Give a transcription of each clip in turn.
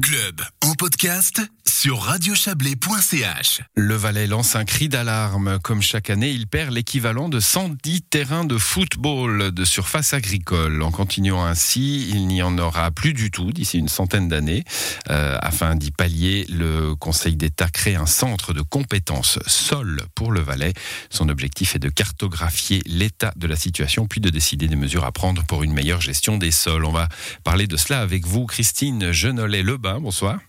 club en podcast sur radiochablais.ch. Le Valais lance un cri d'alarme. Comme chaque année, il perd l'équivalent de 110 terrains de football de surface agricole. En continuant ainsi, il n'y en aura plus du tout d'ici une centaine d'années. Euh, afin d'y pallier, le Conseil d'État crée un centre de compétences sol pour le Valais. Son objectif est de cartographier l'état de la situation puis de décider des mesures à prendre pour une meilleure gestion des sols. On va parler de cela avec vous, Christine Genollet-Lebin. Bonsoir.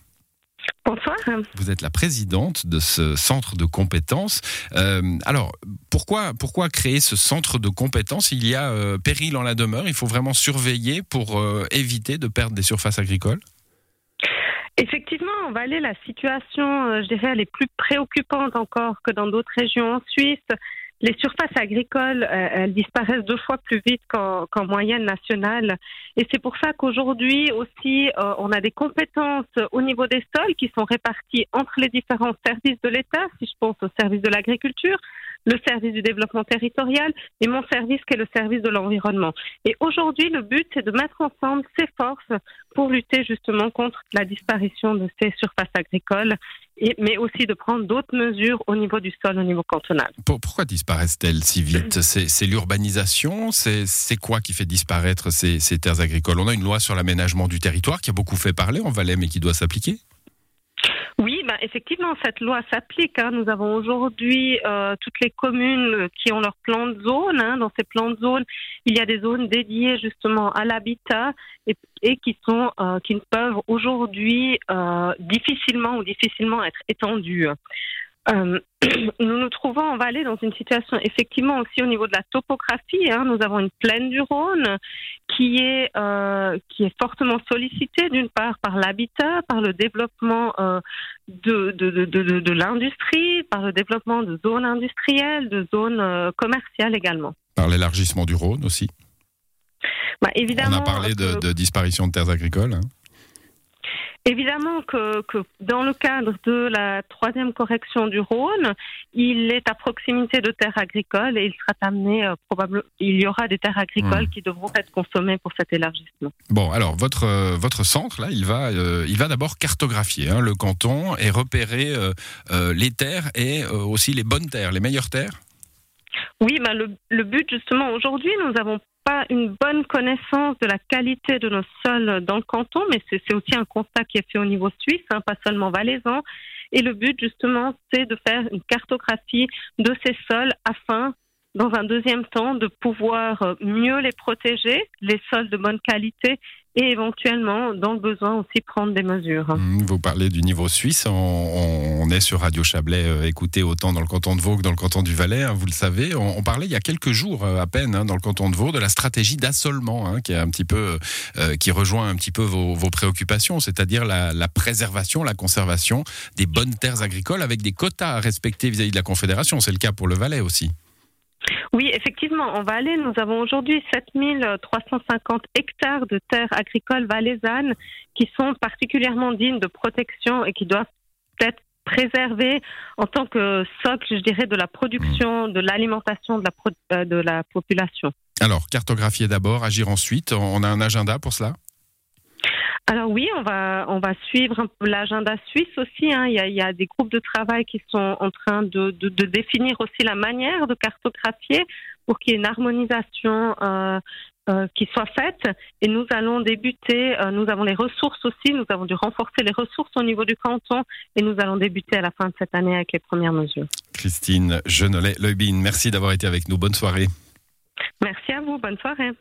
Bonsoir. Vous êtes la présidente de ce centre de compétences. Euh, alors, pourquoi, pourquoi créer ce centre de compétences? Il y a euh, péril en la demeure, il faut vraiment surveiller pour euh, éviter de perdre des surfaces agricoles? Effectivement, en Valais, la situation, je dirais, elle est plus préoccupante encore que dans d'autres régions en Suisse les surfaces agricoles, euh, elles disparaissent deux fois plus vite qu'en moyenne nationale. Et c'est pour ça qu'aujourd'hui aussi, euh, on a des compétences au niveau des sols qui sont réparties entre les différents services de l'État, si je pense au service de l'agriculture, le service du développement territorial et mon service qui est le service de l'environnement. Et aujourd'hui, le but, c'est de mettre ensemble ces forces pour lutter justement contre la disparition de ces surfaces agricoles, et, mais aussi de prendre d'autres mesures au niveau du sol, au niveau cantonal. Pourquoi disparaissent-elles si vite? C'est l'urbanisation? C'est quoi qui fait disparaître ces, ces terres agricoles? On a une loi sur l'aménagement du territoire qui a beaucoup fait parler en Valais, mais qui doit s'appliquer effectivement, cette loi s'applique. Hein. Nous avons aujourd'hui euh, toutes les communes qui ont leur plan de zone. Hein. Dans ces plans de zone, il y a des zones dédiées justement à l'habitat et, qui sont euh, qui peuvent aujourd'hui euh, difficilement ou difficilement être étendues. Euh, nous nous trouvons en vallée dans une situation effectivement aussi au niveau de la topographie. Hein. nous avons une plaine du Rhône qui est euh, qui est fortement sollicitée d'une part par l'habitat, par le développement euh, de, de, de, de, de l'industrie, par le développement de zones industrielles, de zones commerciales également. Par l'élargissement du Rhône aussi. Bah, évidemment. On a parlé de, de disparition de terres agricoles. Hein. Évidemment que, que, dans le cadre de la troisième correction du Rhône, il est à proximité de terres agricoles et il sera amené euh, probablement, il y aura des terres agricoles mmh. qui devront être consommées pour cet élargissement. Bon, alors votre euh, votre centre là, il va euh, il va d'abord cartographier hein, le canton et repérer les terres et aussi les bonnes terres, les meilleures terres? Oui, le, le but justement aujourd'hui, nous avons une bonne connaissance de la qualité de nos sols dans le canton, mais c'est aussi un constat qui est fait au niveau suisse, hein, pas seulement valaisan. Et le but, justement, c'est de faire une cartographie de ces sols afin, dans un deuxième temps, de pouvoir mieux les protéger, les sols de bonne qualité, et éventuellement, dans le besoin aussi, prendre des mesures. Mmh, vous parlez du niveau suisse. On, est sur Radio Chablais, euh, écouté autant dans le canton de Vaud que dans le canton du Valais, hein, vous le savez. On, parlait il y a quelques jours euh, à peine hein, dans le canton de Vaud de la stratégie d'assolement, hein, qui peu, euh, qui rejoint un petit peu vos, préoccupations, c'est-à-dire la, préservation, la conservation des bonnes terres agricoles avec des quotas à respecter vis-à-vis -vis de la Confédération. C'est le cas pour le Valais aussi. Oui, effectivement, en Valais, nous avons aujourd'hui 7350 hectares de terres agricoles valaisannes qui sont particulièrement dignes de protection et qui doivent être préservées en tant que socle, je dirais, de la production, mmh. de l'alimentation de, la euh, de la population. Alors, cartographier d'abord, agir ensuite. On a un agenda pour cela? Alors oui, on va on va suivre l'agenda suisse aussi. Hein. Il, y a, il, y a, des groupes de travail qui sont en train de, de, de définir aussi la manière de cartographier pour qu'il y ait une harmonisation euh, euh, qui soit faite. Et nous allons débuter. Euh, nous avons les ressources aussi. Nous avons dû renforcer les ressources au niveau du canton et nous allons débuter à la fin de cette année avec les premières mesures. Christine Genollet-Leubin, merci d'avoir été avec nous. Bonne soirée. Merci à vous. Bonne soirée.